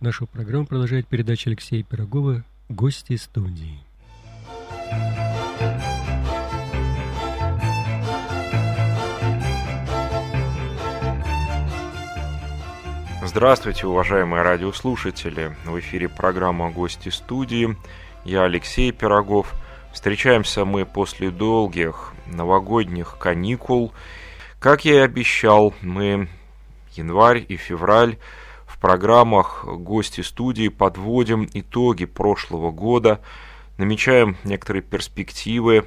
Нашу программу продолжает передача Алексея Пирогова «Гости студии». Здравствуйте, уважаемые радиослушатели! В эфире программа «Гости студии». Я Алексей Пирогов. Встречаемся мы после долгих новогодних каникул. Как я и обещал, мы январь и февраль в программах «Гости студии» подводим итоги прошлого года, намечаем некоторые перспективы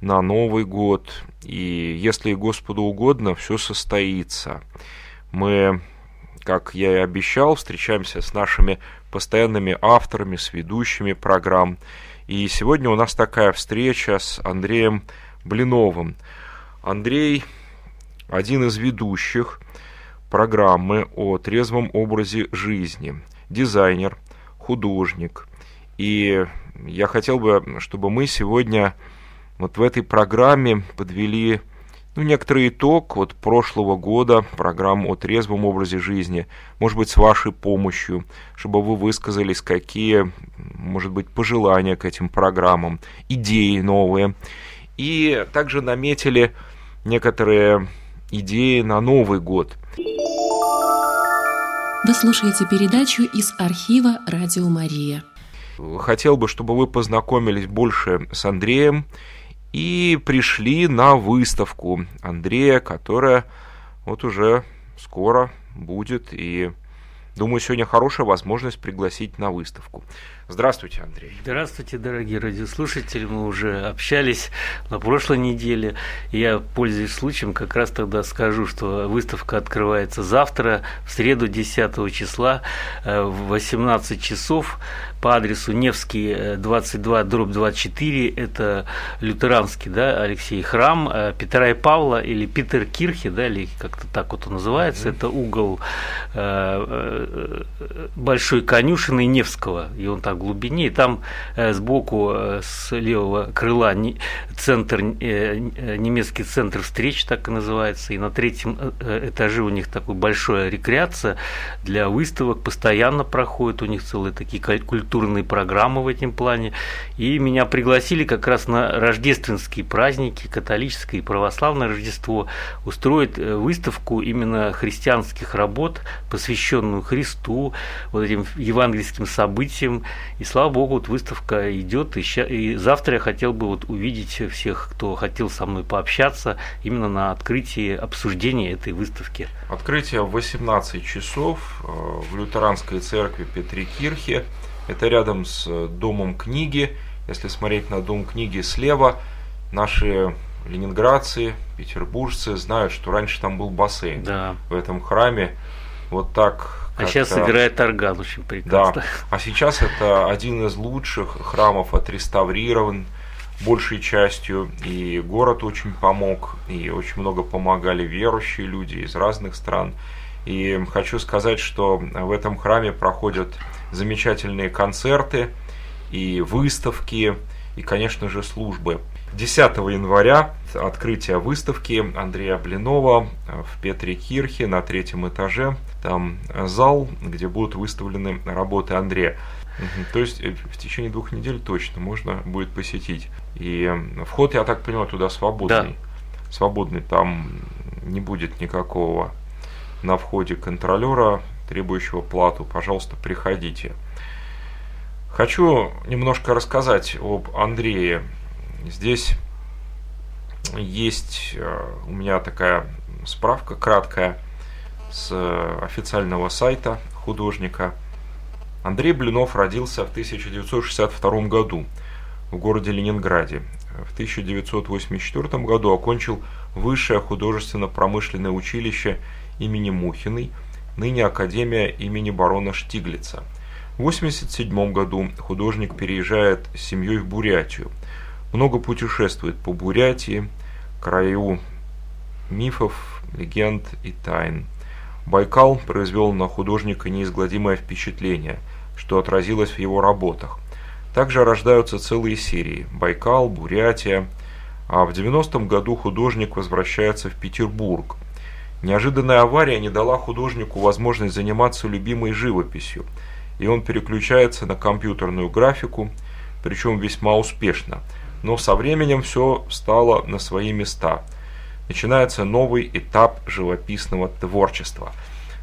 на Новый год. И если Господу угодно, все состоится. Мы как я и обещал, встречаемся с нашими постоянными авторами, с ведущими программ. И сегодня у нас такая встреча с Андреем Блиновым. Андрей один из ведущих программы о трезвом образе жизни, дизайнер, художник. И я хотел бы, чтобы мы сегодня вот в этой программе подвели ну, некоторый итог вот прошлого года, программ о трезвом образе жизни, может быть, с вашей помощью, чтобы вы высказались, какие, может быть, пожелания к этим программам, идеи новые. И также наметили некоторые идеи на Новый год. Вы слушаете передачу из архива «Радио Мария». Хотел бы, чтобы вы познакомились больше с Андреем, и пришли на выставку Андрея, которая вот уже скоро будет, и думаю, сегодня хорошая возможность пригласить на выставку. Здравствуйте, Андрей. Здравствуйте, дорогие радиослушатели. Мы уже общались на прошлой неделе. Я, пользуясь случаем, как раз тогда скажу, что выставка открывается завтра, в среду 10 числа, э, в 18 часов по адресу Невский 22, э, дробь 24. Это лютеранский, да, Алексей, храм э, Петра и Павла или Питер Кирхи, да, или как-то так вот он называется. Это угол Большой конюшины Невского. И он так глубине, и там э, сбоку э, с левого крыла центр, э, немецкий центр встреч, так и называется, и на третьем этаже у них такой большая рекреация для выставок, постоянно проходят у них целые такие культурные программы в этом плане, и меня пригласили как раз на рождественские праздники, католическое и православное Рождество, устроить выставку именно христианских работ, посвященную Христу, вот этим евангельским событиям, и слава богу, вот выставка идет. И, ща, и завтра я хотел бы вот увидеть всех, кто хотел со мной пообщаться, именно на открытии обсуждения этой выставки. Открытие в 18 часов э, в лютеранской церкви Петри Кирхе. Это рядом с э, Домом книги. Если смотреть на Дом книги слева, наши ленинградцы, петербуржцы знают, что раньше там был бассейн да. в этом храме. Вот так а сейчас собирает орган очень прекрасно. Да. А сейчас это один из лучших храмов отреставрирован большей частью, и город очень помог, и очень много помогали верующие люди из разных стран. И хочу сказать, что в этом храме проходят замечательные концерты и выставки, и, конечно же, службы. 10 января открытие выставки Андрея Блинова в Петре Кирхе на третьем этаже. Там зал, где будут выставлены работы Андрея. То есть э, в течение двух недель точно можно будет посетить. И вход, я так понимаю, туда свободный. Да. Свободный, там не будет никакого на входе контролера, требующего плату. Пожалуйста, приходите. Хочу немножко рассказать об Андрее. Здесь есть э, у меня такая справка краткая с официального сайта художника. Андрей Блинов родился в 1962 году в городе Ленинграде. В 1984 году окончил Высшее художественно-промышленное училище имени Мухиной, ныне Академия имени барона Штиглица. В 1987 году художник переезжает с семьей в Бурятию – много путешествует по Бурятии, краю мифов, легенд и тайн. Байкал произвел на художника неизгладимое впечатление, что отразилось в его работах. Также рождаются целые серии «Байкал», «Бурятия», а в 90-м году художник возвращается в Петербург. Неожиданная авария не дала художнику возможность заниматься любимой живописью, и он переключается на компьютерную графику, причем весьма успешно. Но со временем все стало на свои места. Начинается новый этап живописного творчества.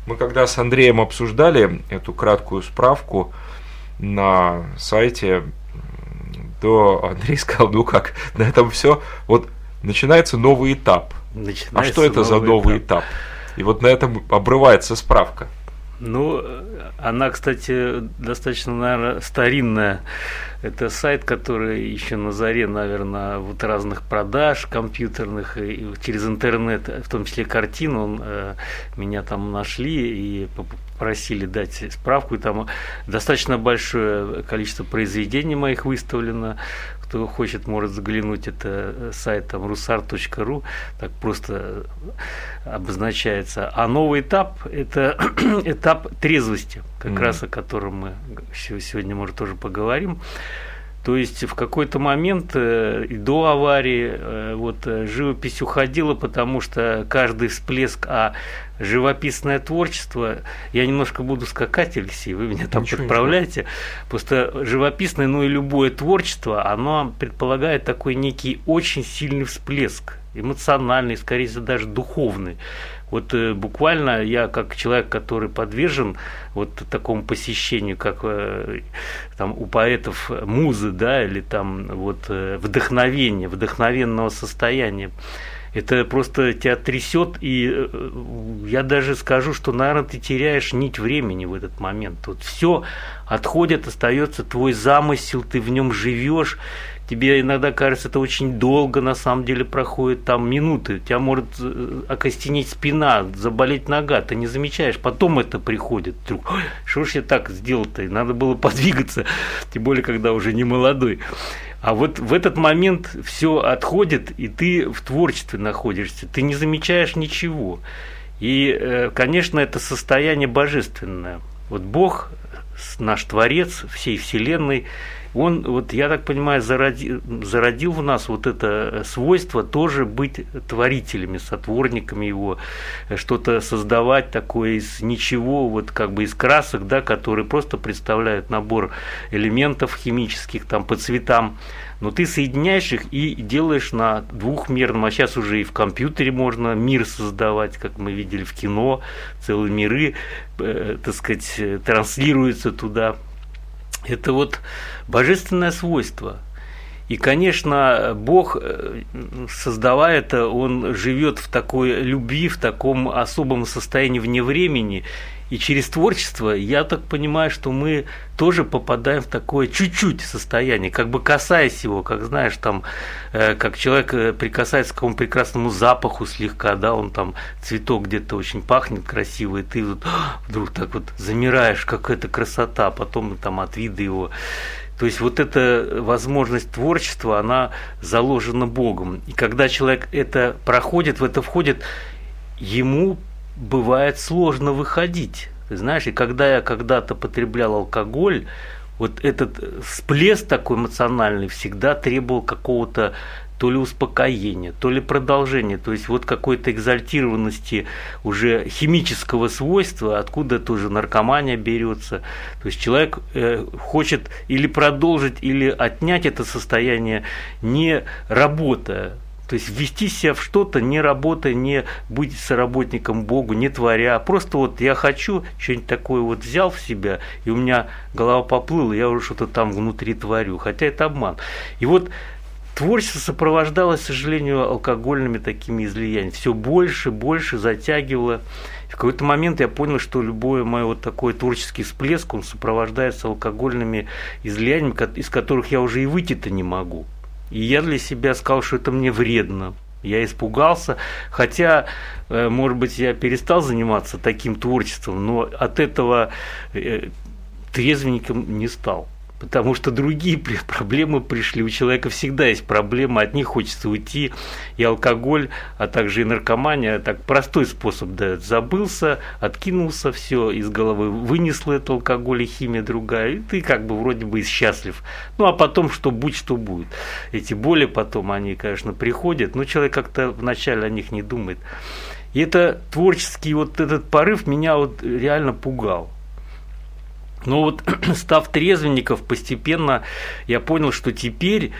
Мы когда с Андреем обсуждали эту краткую справку на сайте, то Андрей сказал, ну как, на этом все, вот начинается новый этап. Начинается а что это за новый этап? этап? И вот на этом обрывается справка. Ну, она, кстати, достаточно, наверное, старинная. Это сайт, который еще на заре, наверное, вот разных продаж компьютерных и через интернет, в том числе картин, он, э, меня там нашли и попросили дать справку. И там достаточно большое количество произведений моих выставлено кто хочет, может заглянуть, это э, сайт там rusar.ru, так просто обозначается. А новый этап – это этап трезвости, как mm-hmm. раз о котором мы сегодня, может, тоже поговорим. То есть в какой-то момент э, до аварии э, вот живопись уходила, потому что каждый всплеск, а живописное творчество, я немножко буду скакать, Алексей, вы меня там ничего, подправляете, ничего. просто живописное, ну и любое творчество, оно предполагает такой некий очень сильный всплеск, эмоциональный, скорее всего, даже духовный. Вот э, буквально я как человек, который подвержен вот такому посещению, как э, там у поэтов музы, да, или там вот э, вдохновения, вдохновенного состояния, это просто тебя трясет, и я даже скажу, что, наверное, ты теряешь нить времени в этот момент. Вот все отходит, остается твой замысел, ты в нем живешь. Тебе иногда кажется, это очень долго, на самом деле проходит там минуты. Тебя может э, окостенеть спина, заболеть нога, ты не замечаешь. Потом это приходит вдруг. Что ж я так сделал-то? Надо было подвигаться, тем более, когда уже не молодой. А вот в этот момент все отходит, и ты в творчестве находишься, ты не замечаешь ничего. И, э, конечно, это состояние божественное. Вот Бог, наш Творец всей Вселенной, он, вот я так понимаю, зародил, зародил в нас вот это свойство тоже быть творителями, сотворниками его, что-то создавать такое из ничего, вот как бы из красок, да, которые просто представляют набор элементов химических там по цветам, но ты соединяешь их и делаешь на двухмерном, а сейчас уже и в компьютере можно мир создавать, как мы видели в кино, целые миры, э, так сказать, транслируются туда. Это вот божественное свойство. И, конечно, Бог, э, создавая это, Он живет в такой любви, в таком особом состоянии вне времени. И через творчество, я так понимаю, что мы тоже попадаем в такое чуть-чуть состояние, как бы касаясь его, как знаешь, там, э, как человек э, прикасается к какому прекрасному запаху слегка, да, он там, цветок где-то очень пахнет красиво, и ты вот вдруг так вот замираешь, как это красота, потом там от вида его. То есть вот эта возможность творчества, она заложена Богом. И когда человек это проходит, в это входит, ему бывает сложно выходить. Ты знаешь, и когда я когда-то потреблял алкоголь, вот этот всплеск такой эмоциональный всегда требовал какого-то то ли успокоения, то ли продолжения, то есть вот какой-то экзальтированности уже химического свойства, откуда тоже наркомания берется. То есть человек э, хочет или продолжить, или отнять это состояние, не работая, то есть ввести себя в что-то, не работая, не быть соработником Богу, не творя. Просто вот я хочу, что-нибудь такое вот взял в себя, и у меня голова поплыла, я уже что-то там внутри творю. Хотя это обман. И вот творчество сопровождалось, к сожалению, алкогольными такими излияниями. Все больше, больше затягивало. В какой-то момент я понял, что любой мой вот такой творческий всплеск, он сопровождается алкогольными излияниями, из которых я уже и выйти-то не могу. И я для себя сказал, что это мне вредно. Я испугался, хотя, э, может быть, я перестал заниматься таким творчеством, но от этого э, трезвенником не стал потому что другие проблемы пришли. У человека всегда есть проблемы, от них хочется уйти. И алкоголь, а также и наркомания, так простой способ дает. Забылся, откинулся, все из головы вынесло это алкоголь и химия другая, и ты как бы вроде бы и счастлив. Ну, а потом, что будь, что будет. Эти боли потом, они, конечно, приходят, но человек как-то вначале о них не думает. И это творческий вот этот порыв меня вот реально пугал. Но вот став трезвенников, постепенно я понял, что теперь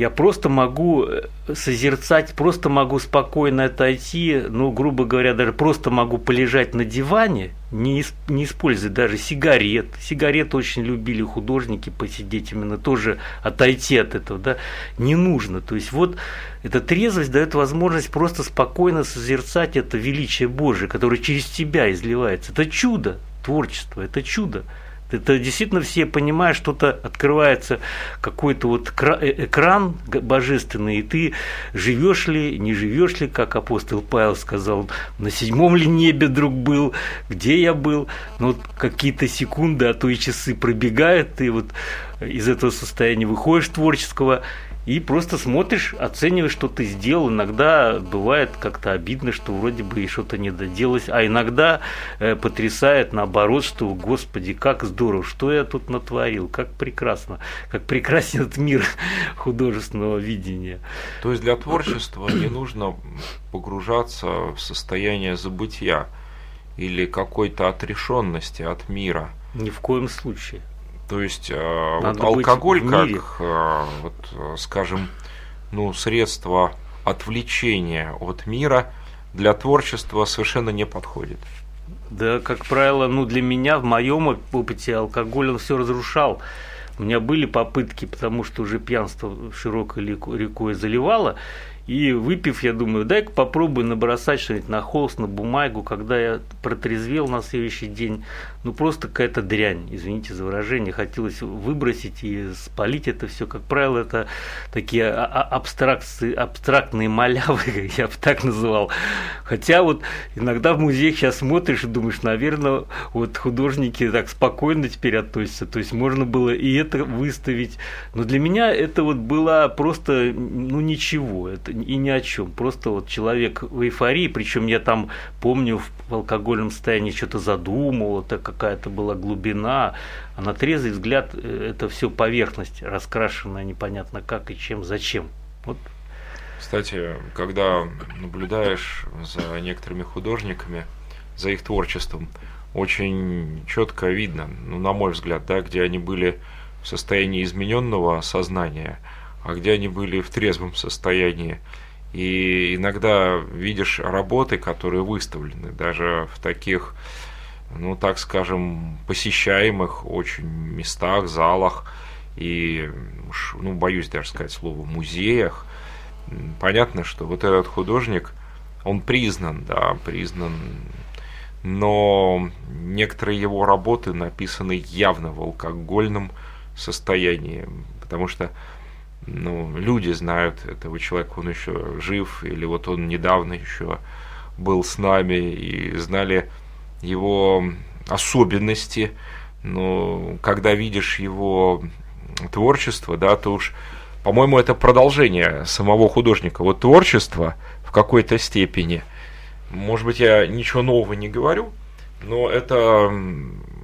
я просто могу э, созерцать, просто могу спокойно отойти, ну, грубо говоря, даже просто могу полежать на диване, не, не используя даже сигарет. Сигареты очень любили художники посидеть именно тоже отойти от этого, да, не нужно. То есть вот эта трезвость дает возможность просто спокойно созерцать это величие Божие, которое через тебя изливается. Это чудо творчество, это чудо. Это действительно все понимают, что-то открывается какой-то вот э, экран божественный, и ты живешь ли, не живешь ли, как апостол Павел сказал, на седьмом ли небе друг был, где я был, ну вот какие-то секунды, а то и часы пробегают, ты вот из этого состояния выходишь творческого, и просто смотришь, оцениваешь, что ты сделал. Иногда бывает как-то обидно, что вроде бы и что-то не доделалось, а иногда э, потрясает наоборот, что, господи, как здорово, что я тут натворил, как прекрасно, как прекрасен этот мир художественного видения. То есть для творчества не нужно погружаться в состояние забытия или какой-то отрешенности от мира. Ни в коем случае. То есть э, вот алкоголь как, э, вот, скажем, ну, средство отвлечения от мира для творчества совершенно не подходит. Да, как правило, ну для меня в моем опыте алкоголь он все разрушал. У меня были попытки, потому что уже пьянство широкой рекой заливало, и выпив, я думаю, дай-ка попробую набросать что-нибудь на холст, на бумагу. Когда я протрезвел на следующий день, ну просто какая-то дрянь, извините за выражение. Хотелось выбросить и спалить это все. Как правило, это такие а, а, абстракции, абстрактные малявы, я бы так называл. Хотя вот иногда в музеях сейчас смотришь и думаешь, наверное, вот художники так спокойно теперь относятся. То есть можно было и это выставить. Но для меня это вот было просто, ну ничего. Это и ни о чем. Просто вот человек в эйфории, причем я там помню в алкогольном состоянии что-то задумывал, это какая-то была глубина, а на трезвый взгляд э, это все поверхность, раскрашенная непонятно как и чем, зачем. Вот. Кстати, когда наблюдаешь за некоторыми художниками, за их творчеством, очень четко видно, ну, на мой взгляд, да, где они были в состоянии измененного сознания – а где они были в трезвом состоянии. И иногда видишь работы, которые выставлены даже в таких, ну так скажем, посещаемых очень местах, залах и, ну боюсь даже сказать слово, музеях. Понятно, что вот этот художник, он признан, да, признан, но некоторые его работы написаны явно в алкогольном состоянии, потому что ну, люди знают этого человека, он еще жив, или вот он недавно еще был с нами и знали его особенности. Но когда видишь его творчество, да, то уж, по-моему, это продолжение самого художника. Вот творчество в какой-то степени, может быть, я ничего нового не говорю, но это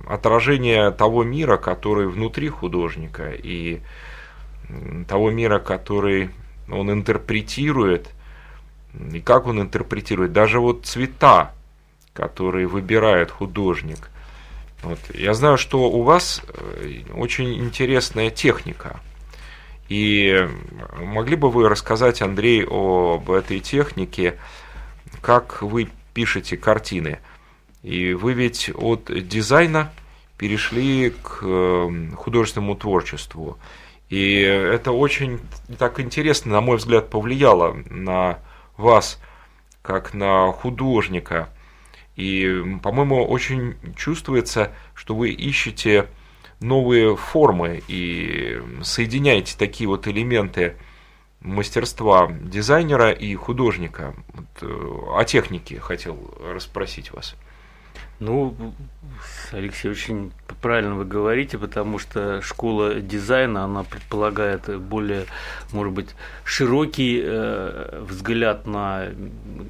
отражение того мира, который внутри художника. И того мира, который он интерпретирует, и как он интерпретирует, даже вот цвета, которые выбирает художник. Вот. Я знаю, что у вас э, очень интересная техника. И могли бы вы рассказать, Андрей, об этой технике, как вы пишете картины? И вы ведь от дизайна перешли к э, художественному творчеству. И это очень так интересно, на мой взгляд, повлияло на вас, как на художника. И, по-моему, очень чувствуется, что вы ищете новые формы и соединяете такие вот элементы мастерства дизайнера и художника. Вот, э, о технике хотел расспросить вас. Ну, Алексей, очень правильно вы говорите, потому что школа дизайна, она предполагает более, может быть, широкий э, взгляд на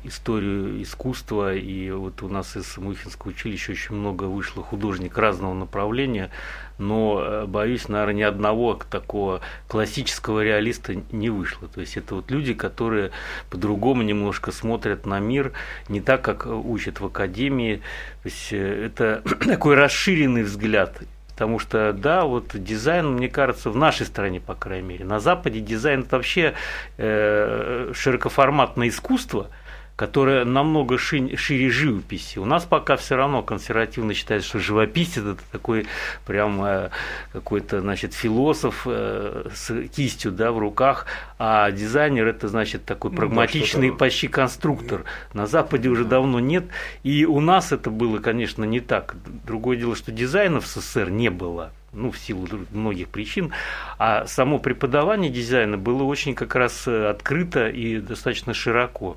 историю искусства. И вот у нас из Мухинского училища очень много вышло художников разного направления, но, э, боюсь, наверное, ни одного такого классического реалиста не вышло. То есть это вот люди, которые по-другому немножко смотрят на мир, не так, как учат в академии. То есть э, это такой расширенный взгляд Потому что, да, вот дизайн, мне кажется, в нашей стране, по крайней мере, на Западе дизайн это вообще э, широкоформатное искусство – которая намного шире живописи. У нас пока все равно консервативно считается, что живописец это такой прям э, какой-то, значит, философ э, с кистью, да, в руках, а дизайнер это, значит, такой ну прагматичный да, почти конструктор. На Западе уже давно нет, и у нас это было, конечно, не так. Другое дело, что дизайна в СССР не было ну, в силу многих причин, а само преподавание дизайна было очень как раз э, открыто и достаточно широко.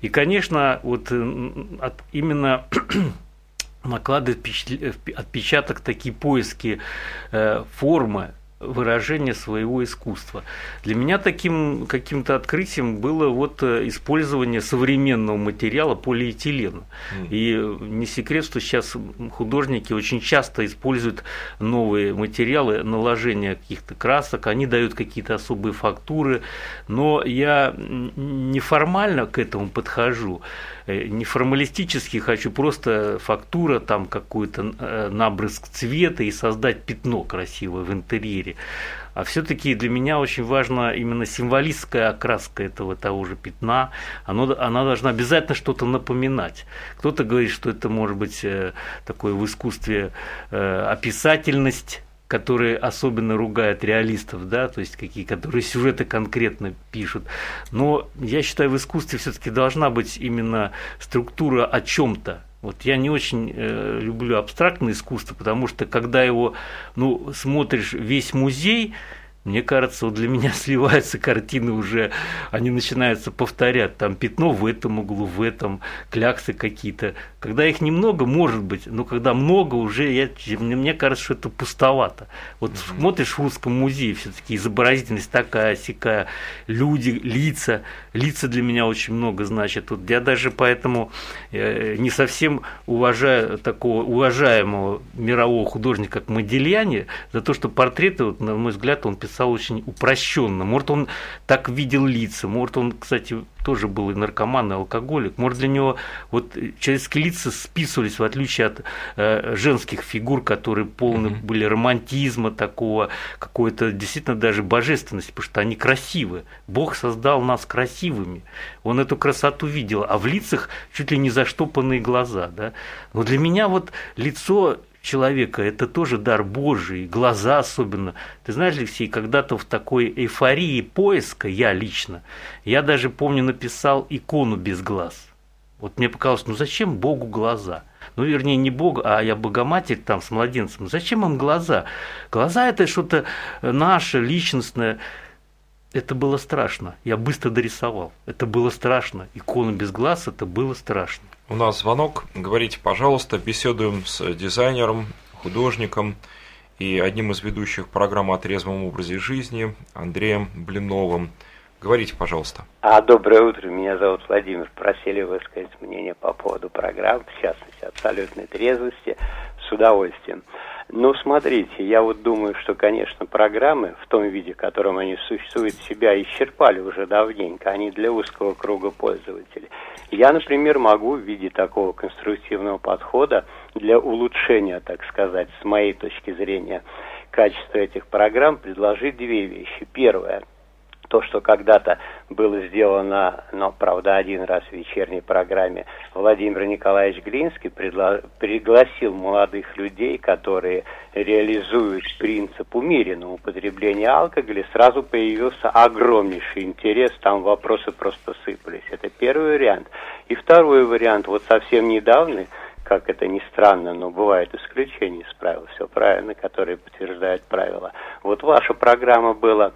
И, конечно, вот э, именно накладывает отпечаток такие поиски э, формы, выражение своего искусства. Для меня таким каким-то открытием было вот э, использование современного материала полиэтилена. Mm. И не секрет, что сейчас художники очень часто используют новые материалы, наложения каких-то красок, они дают какие-то особые фактуры, но я неформально к этому подхожу. Э, не формалистически хочу просто фактура, там какой-то э, набрызг цвета и создать пятно красивое в интерьере. А все-таки для меня очень важна именно символистская окраска этого того же пятна. Оно, она должна обязательно что-то напоминать. Кто-то говорит, что это может быть э, такое в искусстве описательность которые особенно ругают реалистов, да, то есть какие, которые сюжеты конкретно пишут. Но я считаю, в искусстве все-таки должна быть именно структура о чем-то. Вот я не очень э, люблю абстрактное искусство, потому что когда его, ну, смотришь весь музей, мне кажется, вот для меня сливаются картины уже, они начинаются повторять, там пятно в этом углу, в этом, кляксы какие-то. Когда их немного, может быть, но когда много, уже я, мне, кажется, что это пустовато. Вот mm-hmm. смотришь в русском музее, все-таки изобразительность такая, сякая, люди, лица, лица для меня очень много значат. Вот я даже поэтому э, не совсем уважаю такого уважаемого мирового художника, как Модельяне, за то, что портреты, вот, на мой взгляд, он писал писал очень упрощенно. Может, он так видел лица, может, он, кстати, тоже был и наркоман, и алкоголик. Может, для него вот человеческие лица списывались, в отличие от э, женских фигур, которые полны mm-hmm. были романтизма такого, какой-то действительно даже божественности, потому что они красивы. Бог создал нас красивыми. Он эту красоту видел, а в лицах чуть ли не заштопанные глаза. Да? Но для меня вот лицо человека, это тоже дар Божий, глаза особенно. Ты знаешь, Алексей, когда-то в такой эйфории поиска, я лично, я даже помню написал икону без глаз. Вот мне показалось, ну зачем Богу глаза? Ну, вернее, не Бог, а я Богоматерь там с младенцем. Зачем им глаза? Глаза – это что-то наше, личностное. Это было страшно. Я быстро дорисовал. Это было страшно. Икона без глаз – это было страшно. У нас звонок. Говорите, пожалуйста, беседуем с дизайнером, художником и одним из ведущих программы о трезвом образе жизни Андреем Блиновым. Говорите, пожалуйста. А, доброе утро, меня зовут Владимир. Просили высказать мнение по поводу программ, в частности, абсолютной трезвости, с удовольствием. Ну, смотрите, я вот думаю, что, конечно, программы в том виде, в котором они существуют, себя исчерпали уже давненько, они для узкого круга пользователей. Я, например, могу в виде такого конструктивного подхода для улучшения, так сказать, с моей точки зрения, качества этих программ предложить две вещи. Первое – то, что когда-то было сделано, но, правда, один раз в вечерней программе, Владимир Николаевич Глинский предла- пригласил молодых людей, которые реализуют принцип умеренного употребления алкоголя, сразу появился огромнейший интерес, там вопросы просто сыпались. Это первый вариант. И второй вариант, вот совсем недавно, как это ни странно, но бывают исключения из правил, все правильно, которые подтверждают правила. Вот ваша программа была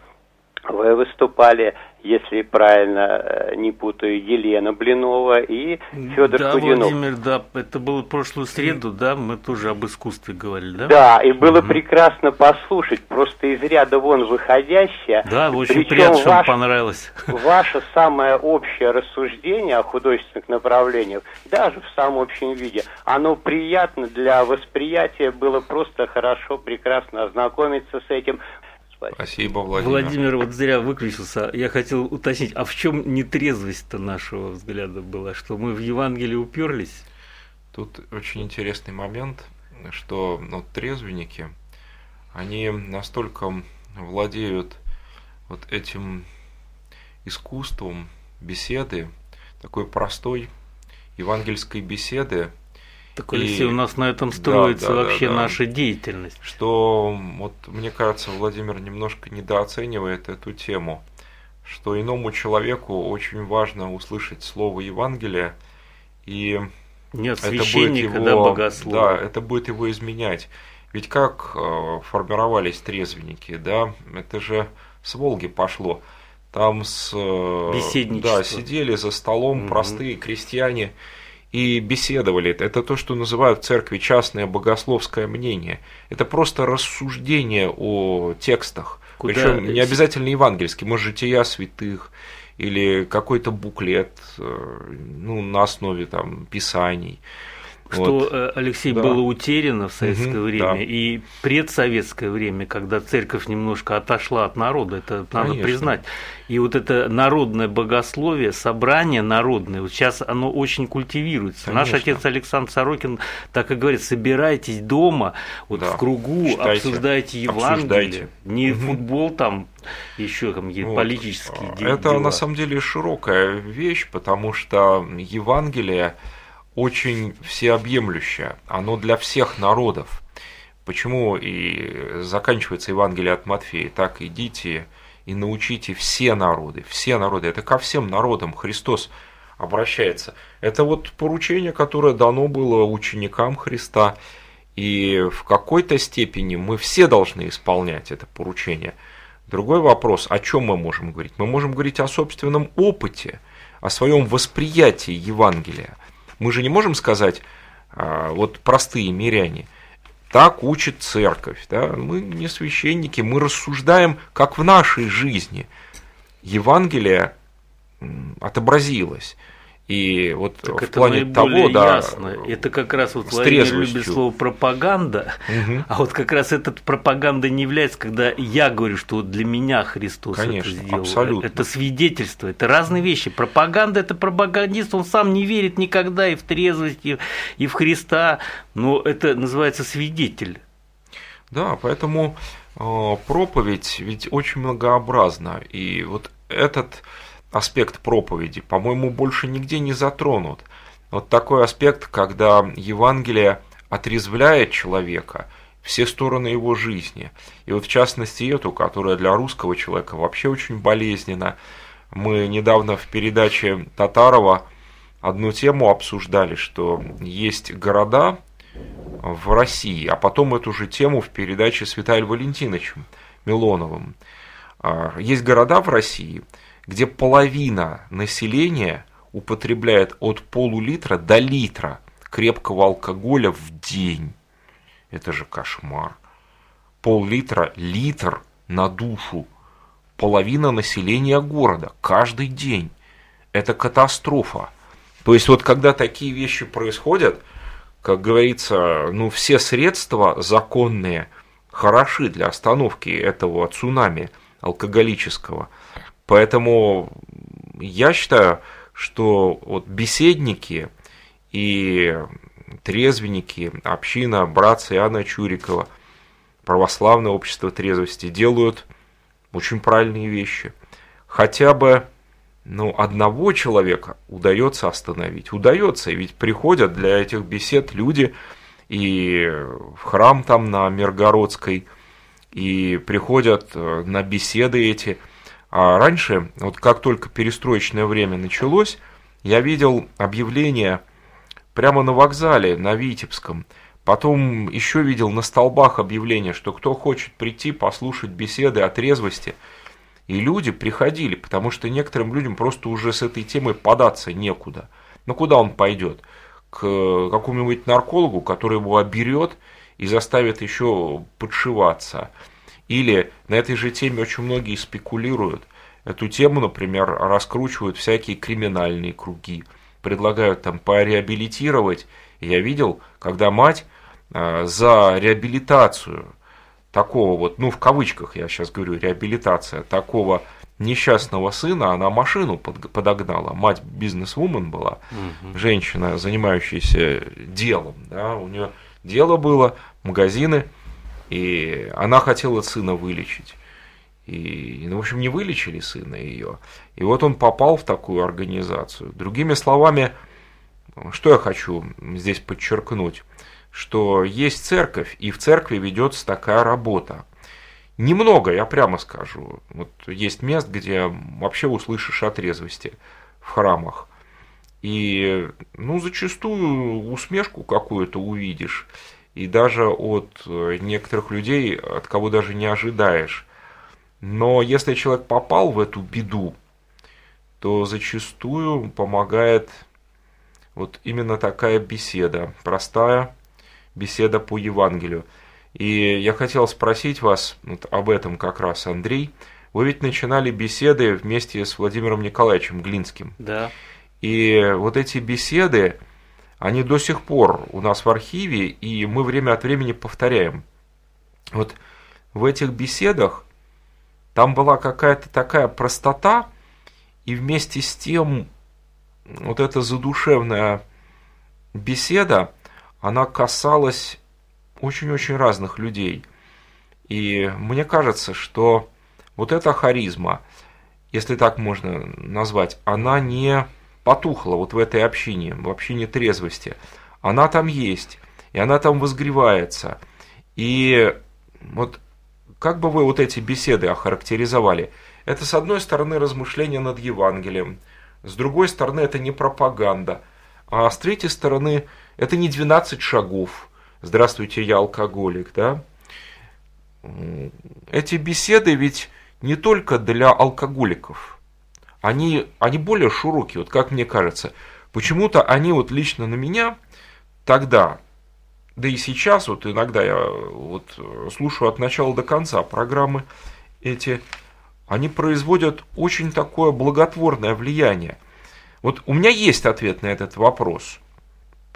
вы выступали, если правильно э, не путаю, Елена Блинова и Федор да, Кудинов. Владимир, да, это было прошлую среду, да, мы тоже об искусстве говорили, да? Да, и было угу. прекрасно послушать, просто из ряда вон выходящее. Да, очень приятно, что вам понравилось. Ваше самое общее рассуждение о художественных направлениях, даже в самом общем виде, оно приятно для восприятия, было просто хорошо, прекрасно ознакомиться с этим. Спасибо, Владимир. Владимир вот зря выключился. Я хотел уточнить, а в чем нетрезвость-то нашего взгляда была? Что мы в Евангелие уперлись? Тут очень интересный момент, что ну, трезвенники, они настолько владеют вот этим искусством беседы, такой простой евангельской беседы. Так, Алексей, и... у нас на этом строится да, да, вообще да, да. наша деятельность. Что, вот мне кажется, Владимир немножко недооценивает эту тему, что иному человеку очень важно услышать слово Евангелия, и нет это будет его, да. Да, это будет его изменять. Ведь как э, формировались трезвенники, да, это же с Волги пошло. Там с, э, да, сидели за столом угу. простые крестьяне и беседовали. Это то, что называют в церкви частное богословское мнение. Это просто рассуждение о текстах. Куда... Причем не обязательно евангельский, может, жития святых или какой-то буклет э, ну, на основе там, писаний что вот. Э, Алексей да. было утеряно в советское угу, время да. и предсоветское время, когда церковь немножко отошла от народа, это надо Конечно. признать. И вот это народное богословие, собрание народное, вот сейчас оно очень культивируется. Конечно. Наш отец Александр Сорокин так и говорит: собирайтесь дома, вот да. в кругу, Читайте, обсуждайте Евангелие, обсуждайте. не угу. футбол там еще там вот. политические дела. Это на самом деле широкая вещь, потому что Евангелие очень всеобъемлющее, оно для всех народов. Почему и заканчивается Евангелие от Матфея, так идите и научите все народы, все народы, это ко всем народам Христос обращается. Это вот поручение, которое дано было ученикам Христа, и в какой-то степени мы все должны исполнять это поручение. Другой вопрос, о чем мы можем говорить? Мы можем говорить о собственном опыте, о своем восприятии Евангелия. Мы же не можем сказать, а, вот простые миряне, так учит церковь. Да? Мы не священники, мы рассуждаем, как в нашей жизни. Евангелие отобразилось. И вот так в это плане того, да, ясно. Это как раз вот Владимир любит слово пропаганда, угу. а вот как раз эта пропаганда не является, когда я говорю, что вот для меня Христос Конечно, это сделал. Абсолютно. Это свидетельство, это разные вещи. Пропаганда это пропагандист, он сам не верит никогда и в трезвость, и в Христа, но это называется свидетель. Да, поэтому э, проповедь ведь очень многообразна. И вот этот аспект проповеди, по-моему, больше нигде не затронут. Вот такой аспект, когда Евангелие отрезвляет человека, все стороны его жизни. И вот в частности эту, которая для русского человека вообще очень болезненна. Мы недавно в передаче Татарова одну тему обсуждали, что есть города в России, а потом эту же тему в передаче с Виталием Валентиновичем Милоновым. А, есть города в России – где половина населения употребляет от полулитра до литра крепкого алкоголя в день. Это же кошмар. Пол-литра, литр на душу. Половина населения города каждый день. Это катастрофа. То есть вот когда такие вещи происходят, как говорится, ну все средства законные хороши для остановки этого цунами алкоголического – Поэтому я считаю, что вот беседники и трезвенники, община, братцы Иоанна Чурикова, православное общество трезвости делают очень правильные вещи. Хотя бы ну, одного человека удается остановить. Удается, ведь приходят для этих бесед люди и в храм там на Миргородской, и приходят э, на беседы эти – а раньше, вот как только перестроечное время началось, я видел объявление прямо на вокзале на Витебском. Потом еще видел на столбах объявление, что кто хочет прийти послушать беседы о трезвости. И люди приходили, потому что некоторым людям просто уже с этой темой податься некуда. Ну куда он пойдет? К какому-нибудь наркологу, который его оберет и заставит еще подшиваться – или на этой же теме очень многие спекулируют. Эту тему, например, раскручивают всякие криминальные круги, предлагают там пореабилитировать. Я видел, когда мать э, за реабилитацию такого вот, ну в кавычках я сейчас говорю, реабилитация такого несчастного сына, она машину подогнала. Мать бизнес-вумен была, угу. женщина, занимающаяся делом. Да, у нее дело было, магазины – И она хотела сына вылечить. И, ну, в общем, не вылечили сына ее. И вот он попал в такую организацию. Другими словами, что я хочу здесь подчеркнуть, что есть церковь, и в церкви ведется такая работа. Немного, я прямо скажу. Вот есть мест, где вообще услышишь о трезвости в храмах. И, ну, зачастую усмешку какую-то увидишь. И даже от некоторых людей, от кого даже не ожидаешь. Но если человек попал в эту беду, то зачастую помогает вот именно такая беседа, простая беседа по Евангелию. И я хотел спросить вас вот об этом как раз, Андрей. Вы ведь начинали беседы вместе с Владимиром Николаевичем Глинским. Да. И вот эти беседы, они до сих пор у нас в архиве, и мы время от времени повторяем. Вот в этих беседах там была какая-то такая простота, и вместе с тем вот эта задушевная беседа, она касалась очень-очень разных людей. И мне кажется, что вот эта харизма, если так можно назвать, она не потухла вот в этой общине, в общине трезвости. Она там есть, и она там возгревается. И вот как бы вы вот эти беседы охарактеризовали? Это, с одной стороны, размышления над Евангелием, с другой стороны, это не пропаганда, а с третьей стороны, это не 12 шагов. Здравствуйте, я алкоголик, да? Эти беседы ведь не только для алкоголиков. Они, они более широкие, вот как мне кажется. Почему-то они вот лично на меня тогда, да и сейчас, вот иногда я вот слушаю от начала до конца программы эти, они производят очень такое благотворное влияние. Вот у меня есть ответ на этот вопрос.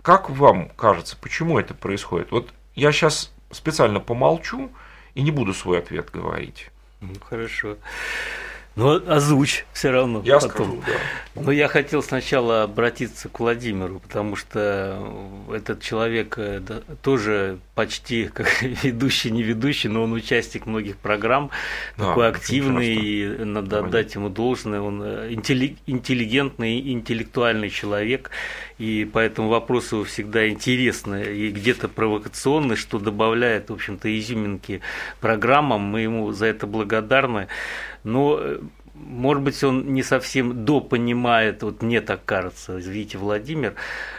Как вам кажется, почему это происходит? Вот я сейчас специально помолчу и не буду свой ответ говорить. Ну, хорошо. Ну, озвучь все равно. Я потом. скажу, да. Но я хотел сначала обратиться к Владимиру, потому что этот человек э, тоже почти как ведущий, не ведущий, но он участник многих программ, да, такой активный, и надо отдать ему должное. Он э, интеллигентный, интеллектуальный человек, и поэтому вопросы его всегда интересны и где-то провокационны, что добавляет, в общем-то, изюминки программам. Мы ему за это благодарны. Но э, может быть, он не совсем допонимает, вот мне так кажется, видите, Владимир,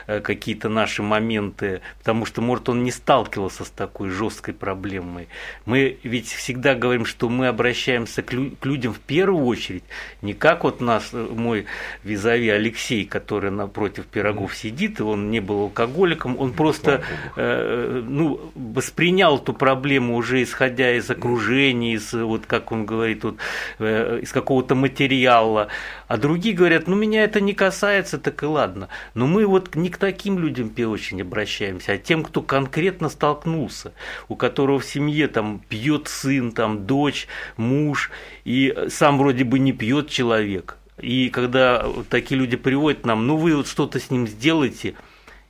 какие-то наши моменты, потому что, может, он не сталкивался с такой жесткой проблемой. Мы ведь всегда говорим, что мы обращаемся к, людям в первую очередь, не как вот наш, э, мой визави Алексей, который напротив пирогов сидит, и он не был алкоголиком, он просто э, ну, воспринял эту проблему уже исходя из окружения, из, вот как он говорит, вот, э, из какого-то материала, а другие говорят, ну меня это не касается, так и ладно. Но мы вот не таким людям очень обращаемся, а тем, кто конкретно столкнулся, у которого в семье там пьет сын, там дочь, муж, и сам вроде бы не пьет человек. И когда такие люди приводят нам, ну вы вот что-то с ним сделаете,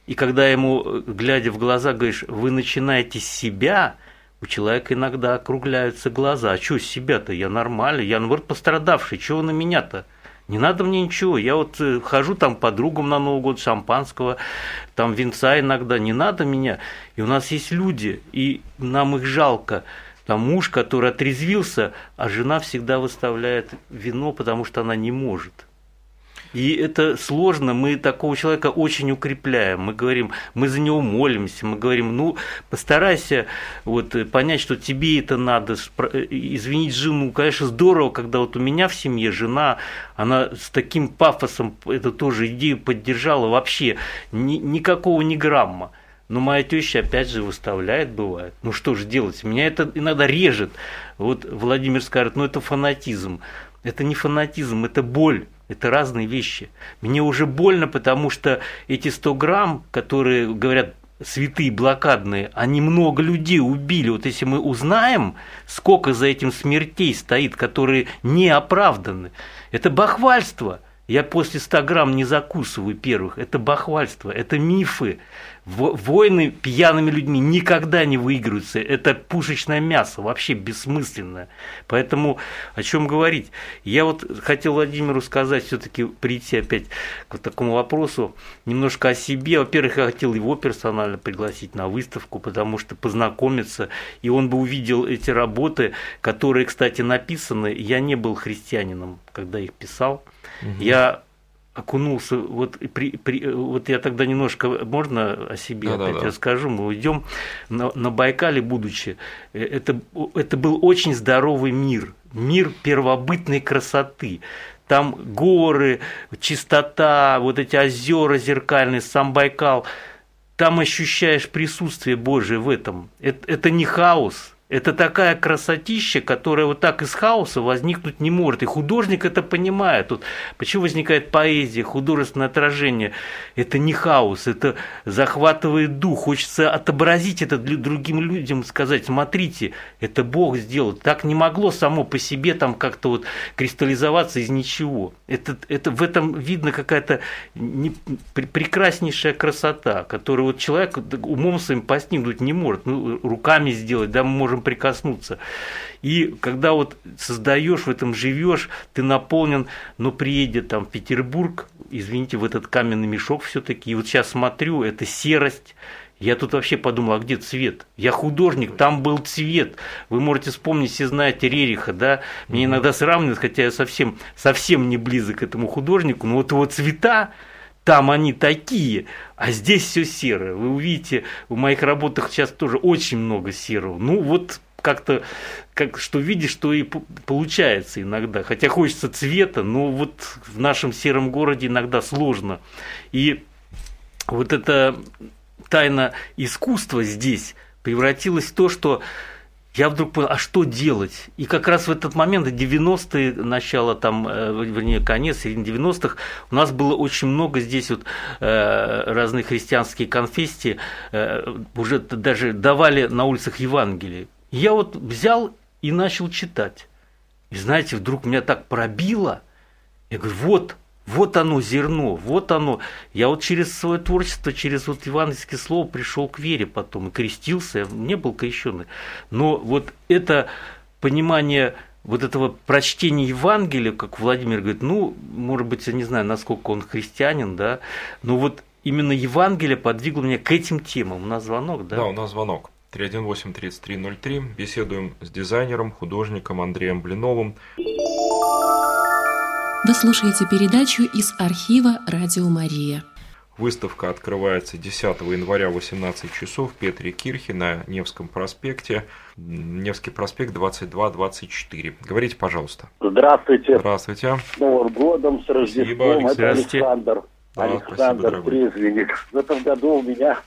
и когда ему, глядя в глаза, говоришь, вы начинаете с себя, у человека иногда округляются глаза. А что с себя-то? Я нормальный, я, наоборот, пострадавший. Чего на меня-то? Не надо мне ничего. Я вот э, хожу там подругам на Новый год шампанского, там винца иногда. Не надо меня. И у нас есть люди, и нам их жалко. Там муж, который отрезвился, а жена всегда выставляет вино, потому что она не может. И это сложно, мы такого человека очень укрепляем. Мы говорим, мы за него молимся, мы говорим, ну, постарайся вот понять, что тебе это надо, извинить жену. Конечно, здорово, когда вот у меня в семье жена, она с таким пафосом эту тоже идею поддержала, вообще ни, никакого ни грамма. Но моя теща опять же выставляет, бывает. Ну что же делать? Меня это иногда режет. Вот Владимир скажет, ну это фанатизм. Это не фанатизм, это боль. Это разные вещи. Мне уже больно, потому что эти 100 грамм, которые, говорят, святые блокадные, они много людей убили. Вот если мы узнаем, сколько за этим смертей стоит, которые не оправданы, это бахвальство. Я после 100 грамм не закусываю первых. Это бахвальство, это мифы. Войны пьяными людьми никогда не выигрываются. Это пушечное мясо, вообще бессмысленное. Поэтому о чем говорить? Я вот хотел Владимиру сказать, все-таки прийти опять к такому вопросу, немножко о себе. Во-первых, я хотел его персонально пригласить на выставку, потому что познакомиться, и он бы увидел эти работы, которые, кстати, написаны. Я не был христианином, когда их писал. Угу. Я окунулся, вот, при, при, вот я тогда немножко, можно о себе да, опять да, да. расскажу, мы уйдем на, на Байкале, будучи, э, это, это был очень здоровый мир, мир первобытной красоты, там горы, чистота, вот эти озера зеркальные, сам Байкал, там ощущаешь присутствие Божие в этом, это, это не хаос, это такая красотища, которая вот так из хаоса возникнуть не может. И художник это понимает. Тут почему возникает поэзия, художественное отражение? Это не хаос, это захватывает дух. Хочется отобразить это для другим людям, сказать, смотрите, это Бог сделал. Так не могло само по себе там как-то вот кристаллизоваться из ничего. Это, это, в этом видно какая-то не, прекраснейшая красота, которую вот человек умом своим постигнуть не может. Ну, руками сделать, да, мы можем можем прикоснуться. И когда вот создаешь, в этом живешь, ты наполнен, но приедет там в Петербург, извините, в этот каменный мешок все-таки. И вот сейчас смотрю, это серость, я тут вообще подумал, а где цвет? Я художник, там был цвет. Вы можете вспомнить, все знаете Рериха, да? Мне иногда сравнивают, хотя я совсем, совсем не близок к этому художнику, но вот его цвета, там они такие, а здесь все серое. Вы увидите, в моих работах сейчас тоже очень много серого. Ну вот как-то, как, что видишь, что и получается иногда. Хотя хочется цвета, но вот в нашем сером городе иногда сложно. И вот эта тайна искусства здесь превратилась в то, что я вдруг понял, а что делать? И как раз в этот момент, 90-е, начало там, э, вернее, конец, середина 90-х, у нас было очень много здесь вот э, разные христианские конфессии, э, уже даже давали на улицах Евангелие. Я вот взял и начал читать. И знаете, вдруг меня так пробило, я говорю, вот, вот оно зерно, вот оно. Я вот через свое творчество, через вот евангельское слово пришел к вере потом и крестился, я не был крещенный. Но вот это понимание вот этого прочтения Евангелия, как Владимир говорит, ну, может быть, я не знаю, насколько он христианин, да, но вот именно Евангелие подвигло меня к этим темам. У нас звонок, да? Да, у нас звонок. 318-3303. Беседуем с дизайнером, художником Андреем Блиновым. Вы слушаете передачу из архива «Радио Мария». Выставка открывается 10 января в 18 часов в Петре Кирхе на Невском проспекте. Невский проспект 22-24. Говорите, пожалуйста. Здравствуйте. Здравствуйте. С Новым годом, с Рождеством. Спасибо, Это Александр. Да, Александр спасибо, Трезвенник. В этом году у меня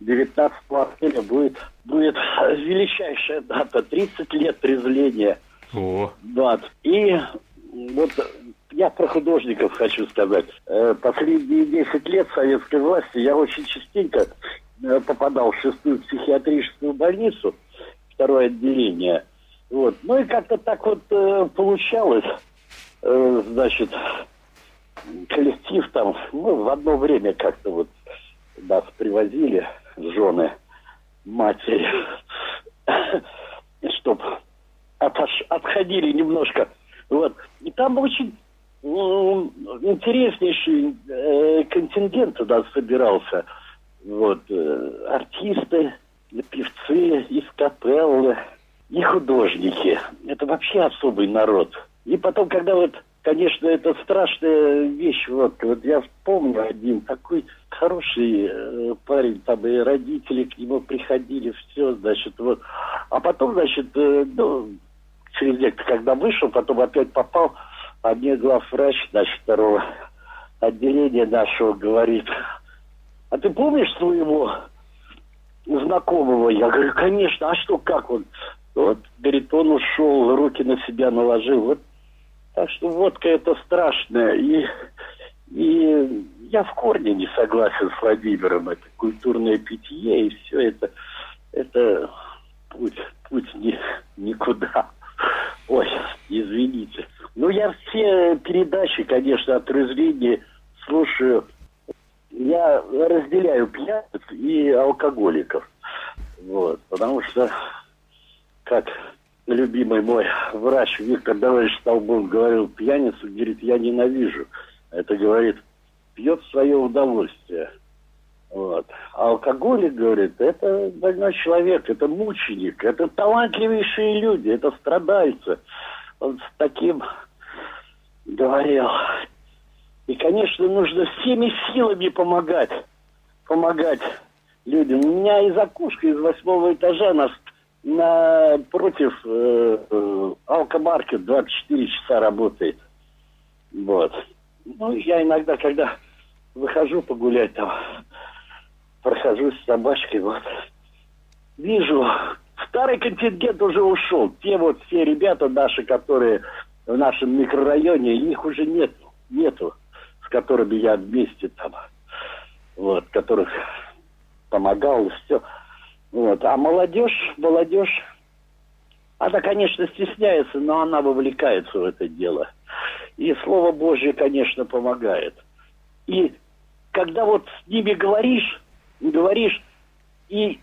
19 апреля будет, будет величайшая дата. 30 лет трезвления. О. Да. И вот я про художников хочу сказать. Э, последние 10 лет советской власти я очень частенько э, попадал в шестую психиатрическую больницу, второе отделение. Вот. Ну и как-то так вот э, получалось, значит, коллектив там, ну, в одно время как-то вот нас привозили, жены, матери, чтоб отходили немножко. Вот. И там очень ну, интереснейший э, контингент туда собирался. Вот, э, артисты, певцы из капеллы и художники. Это вообще особый народ. И потом, когда вот, конечно, это страшная вещь, вот, вот я помню один такой хороший э, парень, там и родители к нему приходили, все, значит, вот. А потом, значит, э, ну, через некоторое, когда вышел, потом опять попал а мне главврач, значит, второго отделения нашего говорит, а ты помнишь своего знакомого? Я говорю, конечно, а что, как он? Вот, говорит, он ушел, руки на себя наложил. Вот. Так что водка это страшная. И, и я в корне не согласен с Владимиром. Это культурное питье и все это, это путь, путь ни, никуда. Ой, извините. Ну, я все передачи, конечно, от слушаю я разделяю пьяниц и алкоголиков. Вот, потому что, как любимый мой врач Виктор Давыдович Столбун говорил, пьяницу, говорит, я ненавижу. Это, говорит, пьет свое удовольствие. Вот. А алкоголик, говорит, это больной человек, это мученик, это талантливейшие люди, это страдальцы. Он с таким говорил. И, конечно, нужно всеми силами помогать, помогать людям. У меня из окушка из восьмого этажа нас напротив э, э, алкомаркет 24 часа работает. Вот. Ну, я иногда, когда выхожу погулять там, прохожусь с собачкой, вот, вижу, старый контингент уже ушел. Те вот все ребята наши, которые в нашем микрорайоне, их уже нет, нету, с которыми я вместе там, вот, которых помогал все. Вот. А молодежь, молодежь, она, конечно, стесняется, но она вовлекается в это дело. И Слово Божье, конечно, помогает. И когда вот с ними говоришь, говоришь, и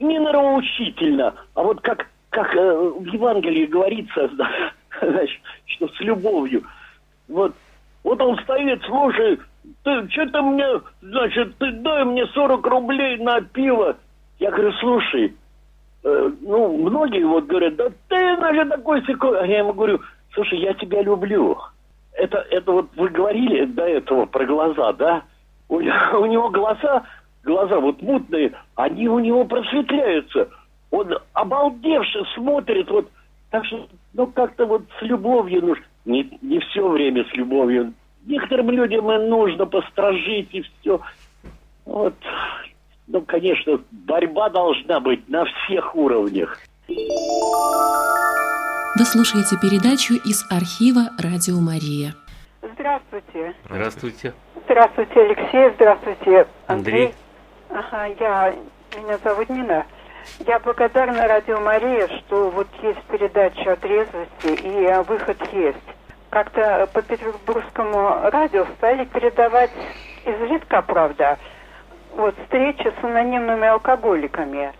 не нравоучительно, а вот как, как э, в Евангелии говорится, значит, что с любовью. Вот, вот он стоит, слушай, ты что-то мне, значит, ты дай мне 40 рублей на пиво. Я говорю, слушай, э, ну, многие вот говорят, да ты, значит, такой секой. А я ему говорю, слушай, я тебя люблю. Это, это вот вы говорили до этого про глаза, да? У, у него глаза, глаза вот мутные, они у него просветляются. Он обалдевший смотрит, вот, так что, ну, как-то вот с любовью нужно. Не, не все время с любовью. Некоторым людям и нужно постражить и все. Вот, ну, конечно, борьба должна быть на всех уровнях. Вы слушаете передачу из архива «Радио Мария». Здравствуйте. Здравствуйте. Здравствуйте, Алексей. Здравствуйте, Андрей. Андрей. Ага, я, меня зовут Нина. Я благодарна Радио Мария, что вот есть передача о трезвости и выход есть. Как-то по петербургскому радио стали передавать изредка, правда, вот встреча с анонимными алкоголиками.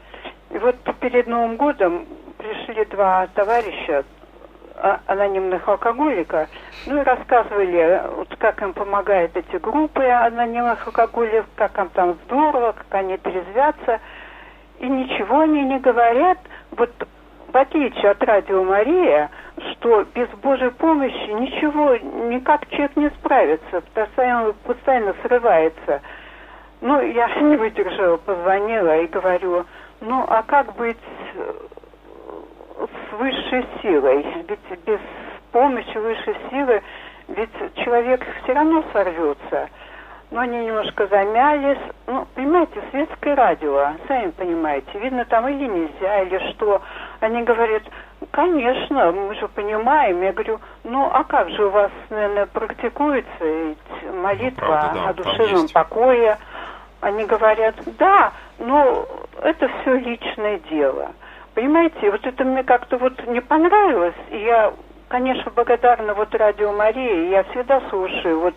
И вот перед Новым годом пришли два товарища, анонимных алкоголика, ну и рассказывали, вот как им помогают эти группы анонимных алкоголиков, как им там здорово, как они трезвятся. И ничего они не говорят, вот в отличие от радио Мария, что без Божьей помощи ничего, никак человек не справится, постоянно, постоянно срывается. Ну, я не выдержала, позвонила и говорю, ну, а как быть с высшей силой? Ведь без помощи высшей силы, ведь человек все равно сорвется. Но они немножко замялись. Ну, понимаете, светское радио, сами понимаете, видно там или нельзя, или что. Они говорят, конечно, мы же понимаем. Я говорю, ну а как же у вас, наверное, практикуется молитва ну, правда, да, о душевном покое? Они говорят, да, но это все личное дело. Понимаете, вот это мне как-то вот не понравилось. И я, конечно, благодарна вот Радио Марии. Я всегда слушаю вот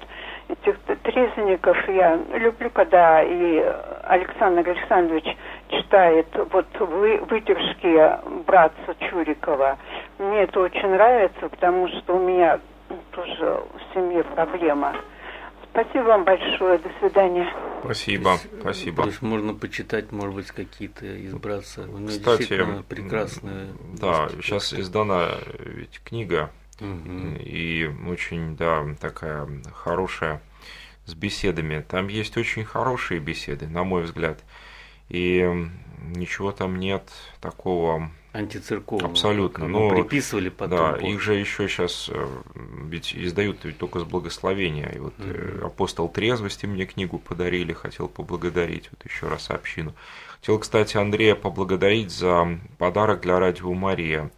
этих трезвенников. Я люблю, когда и Александр Александрович читает вот вы, выдержки братца Чурикова. Мне это очень нравится, потому что у меня тоже в семье проблема. Спасибо вам большое. До свидания. Спасибо, спасибо. То есть можно почитать, может быть, какие-то избраться. У него Кстати, прекрасная. Да, сейчас издана ведь книга угу. и очень, да, такая хорошая с беседами. Там есть очень хорошие беседы, на мой взгляд. И ничего там нет такого антицерковного. Абсолютно. Но приписывали потом. Да, их же еще сейчас э, ведь издают ведь только с благословения. И вот mm-hmm. апостол трезвости мне книгу подарили, хотел поблагодарить вот еще раз общину. Хотел, кстати, Андрея поблагодарить за подарок для радио Мария.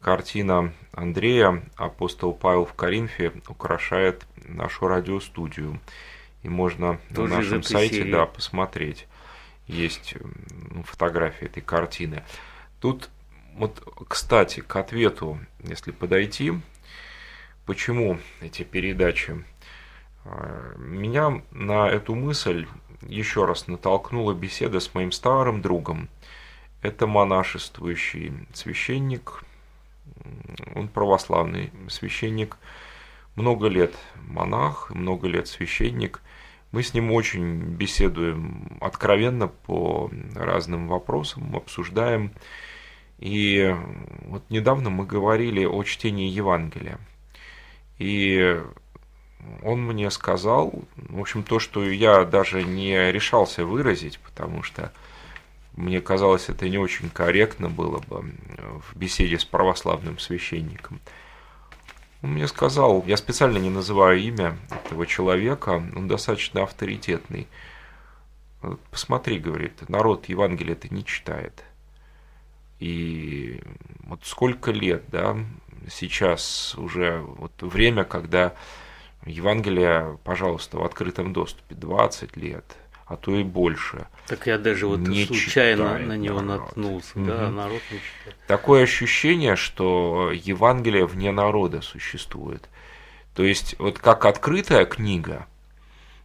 Картина Андрея «Апостол Павел в Коринфе» украшает нашу радиостудию. И можно Тоже на нашем сайте серии. да, посмотреть. Есть фотография этой картины. Тут вот, кстати, к ответу, если подойти, почему эти передачи А, меня на эту мысль еще раз натолкнула беседа с моим старым другом. Это монашествующий священник, он православный священник, много лет монах, много лет священник. Мы с ним очень беседуем откровенно по разным вопросам, обсуждаем. И вот недавно мы говорили о чтении Евангелия. И он мне сказал, в общем, то, что я даже не решался выразить, потому что мне казалось, это не очень корректно было бы в беседе с православным священником. Он мне сказал, я специально не называю имя этого человека, он достаточно авторитетный. Посмотри, говорит, народ Евангелие это не читает. И вот сколько лет, да, сейчас уже вот время, когда Евангелие, пожалуйста, в открытом доступе, 20 лет, а то и больше. Так я даже вот не случайно на него народ. наткнулся, угу. да, народ не читает. Такое ощущение, что Евангелие вне народа существует. То есть, вот как открытая книга,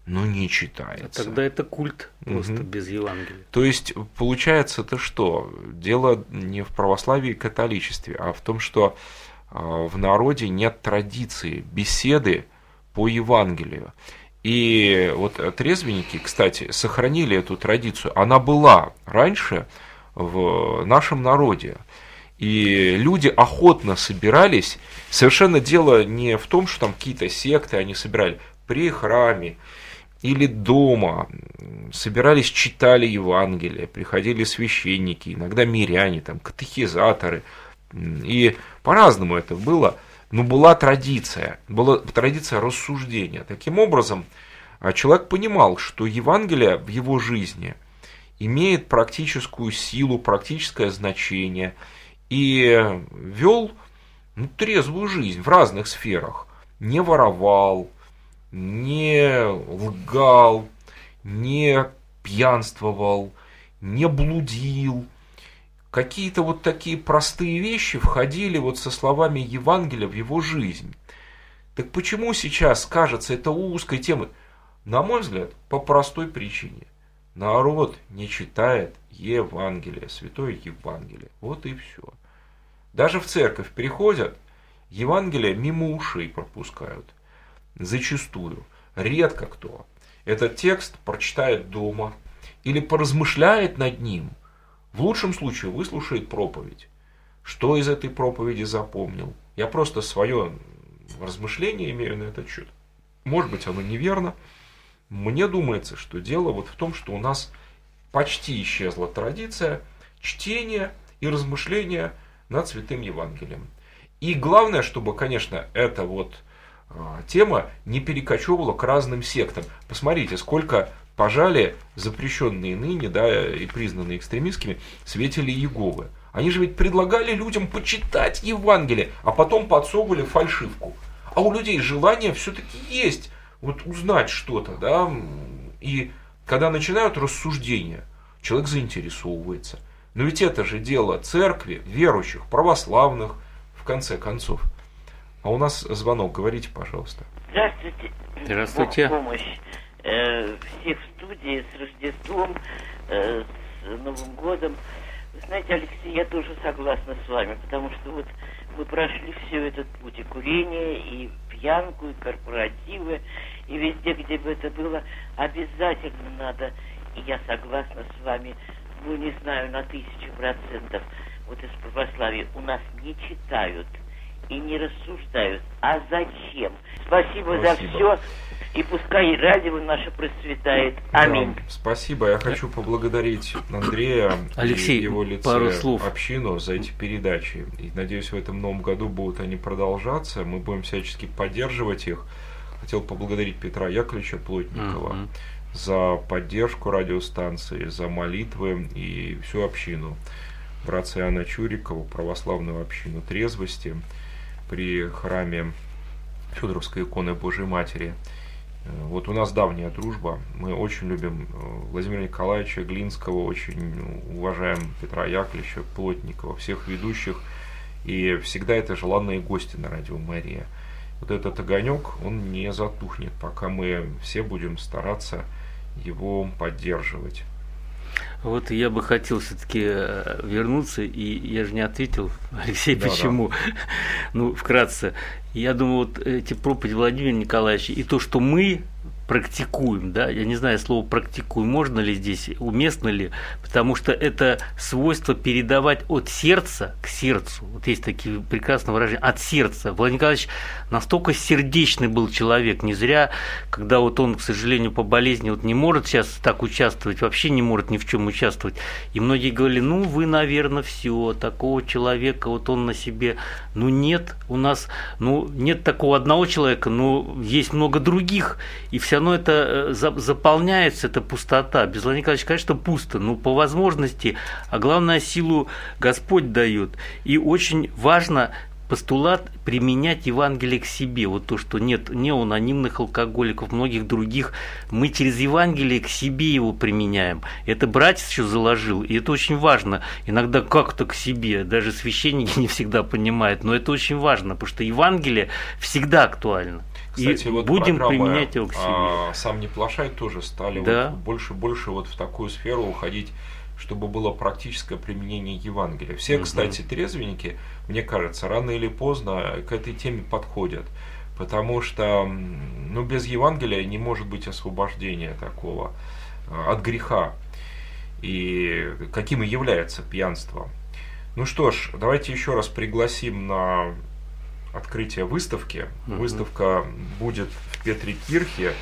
но не читается. А тогда это культ просто угу. без Евангелия. То есть, получается это что? Дело не в православии и католичестве, а в том, что а, в народе нет традиции беседы по Евангелию. И вот трезвенники, кстати, сохранили эту традицию. Она была раньше в нашем народе. И люди охотно собирались. Совершенно дело не в том, что там какие-то секты они собирали. При храме или дома собирались, читали Евангелие, приходили священники, иногда миряне, там, катехизаторы. И по-разному это было – но была традиция, была традиция рассуждения. Таким образом, а, человек понимал, что Евангелие в его жизни имеет практическую силу, практическое значение и вел ну, трезвую жизнь в разных сферах. Не воровал, не лгал, не пьянствовал, не блудил, какие-то вот такие простые вещи входили вот со словами Евангелия в его жизнь. Так почему сейчас кажется это узкой темой? На мой взгляд, по простой причине. Народ не читает Евангелие, Святое Евангелие. Вот и все. Даже в церковь приходят, Евангелие мимо ушей пропускают. Зачастую. Редко кто. Этот текст прочитает дома или поразмышляет над ним – в лучшем случае выслушает проповедь. Что из этой проповеди запомнил? Я просто свое размышление имею на этот счет. Может быть, оно неверно. Мне думается, что дело вот в том, что у нас почти исчезла традиция чтения и размышления над Святым Евангелием. И главное, чтобы, конечно, эта вот тема не перекочевывала к разным сектам. Посмотрите, сколько пожали запрещенные ныне, да, и признанные экстремистскими, свидетели Иеговы. Они же ведь предлагали людям почитать Евангелие, а потом подсовывали фальшивку. А у людей желание все-таки есть вот узнать что-то, да, и когда начинают рассуждения, человек заинтересовывается. Но ведь это же дело церкви, верующих, православных, в конце концов. А у нас звонок, говорите, пожалуйста. Здравствуйте. Здравствуйте. Бог помощь э, всех в студии с Рождеством, э, с Новым годом. Вы знаете, Алексей, я тоже согласна с вами, потому что вот мы прошли все этот путь, и курение, и пьянку, и корпоративы, и везде, где бы это было, обязательно надо, и я согласна с вами, ну, не знаю, на тысячу процентов, вот из православия у нас не читают и не рассуждают. А зачем? Спасибо, Спасибо. за все и пускай радио наше процветает. Аминь. Да, спасибо. Я хочу поблагодарить Андрея Алексей, и его лице пару слов. общину за эти передачи. И надеюсь, в этом новом году будут они продолжаться. Мы будем всячески поддерживать их. Хотел поблагодарить Петра Яковлевича Плотникова uh-huh. за поддержку радиостанции, за молитвы и всю общину. Братца Иоанна Чурикова, православную общину трезвости при храме Федоровской иконы Божьей Матери – Э, вот у нас давняя дружба. Мы очень любим э, Владимира Николаевича Глинского, очень уважаем Петра Яковлевича Плотникова, всех ведущих. И всегда это желанные гости на радио Мария. вот этот огонек, он не затухнет, пока мы все будем стараться его поддерживать. Вот я бы хотел все-таки э, вернуться, и я же не ответил, Алексей, да, почему. Да. Ну, вкратце. Я думаю, вот эти проповеди Владимира Николаевича и то, что мы практикуем, да, я не знаю, слово практикуем, можно ли здесь, уместно ли, потому что это свойство передавать от сердца к сердцу. Вот есть такие прекрасные выражения, от сердца. Владимир Николаевич настолько сердечный был человек, не зря, когда вот он, к сожалению, по болезни вот не может сейчас так участвовать, вообще не может ни в чем участвовать. И многие говорили, ну, вы, наверное, все, такого человека, вот он на себе, ну, нет, у нас, ну, нет такого одного человека, но есть много других, и все равно это э, заполняется, эта пустота. Без Владимира Николаевича, конечно, пусто, но по возможности, а главное, силу Господь дает. И очень важно постулат применять Евангелие к себе. Вот то, что нет неонанимных алкоголиков, многих других. Мы через Евангелие к себе его применяем. Это братец еще заложил, и это очень важно. Иногда как-то к себе, даже священники не всегда понимают, но это очень важно, потому что Евангелие всегда актуально. Кстати, и вот будем применять его к себе. А, сам не плашай тоже стали да. вот больше больше вот в такую сферу уходить, чтобы было практическое применение Евангелия. Все, угу. кстати, трезвенники, мне кажется, рано или поздно к этой теме подходят. Потому что ну, без Евангелия не может быть освобождения такого а, от греха. И каким и является пьянство. Ну что ж, давайте еще раз пригласим на открытие выставки. Угу. Выставка будет в Петрикирхе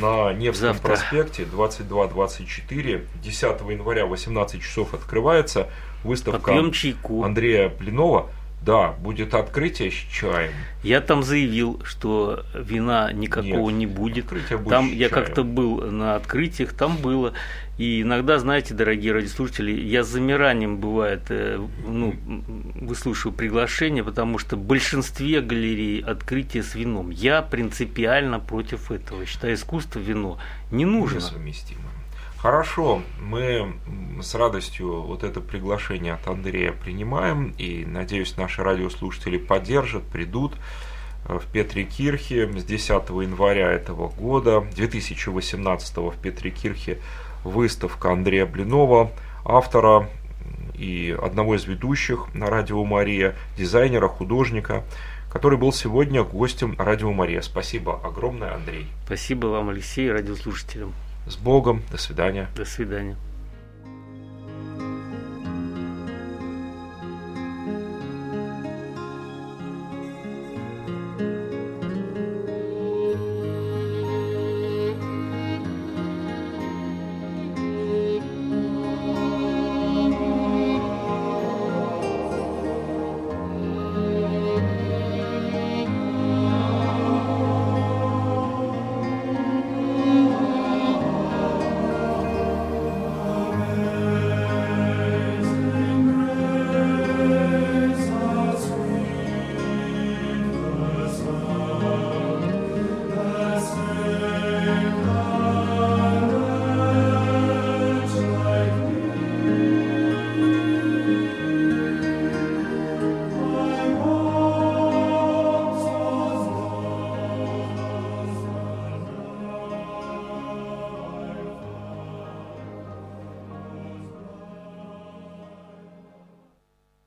на Невском Завтра. проспекте 22-24. 10 января 18 часов открывается выставка Андрея Блинова. Да, будет открытие с чаем. Я там заявил, что вина никакого Нет, не будет. будет там я как-то был на открытиях, там было. И иногда, знаете, дорогие радиослушатели, я с замиранием бывает, э, ну, выслушиваю приглашение, потому что в большинстве галерей открытие с вином. Я принципиально против этого. Считаю, искусство вино не нужно. Несовместимо. Хорошо, мы с радостью вот это приглашение от Андрея принимаем, и, надеюсь, наши радиослушатели поддержат, придут э, в Петрикирхе с 10 января этого года, 2018 в Петрикирхе выставка Андрея Блинова, автора и одного из ведущих на Радио Мария, дизайнера, художника, который был сегодня гостем Радио Мария. Спасибо огромное, Андрей. Спасибо вам, Алексей, радиослушателям. С Богом. До свидания. До свидания.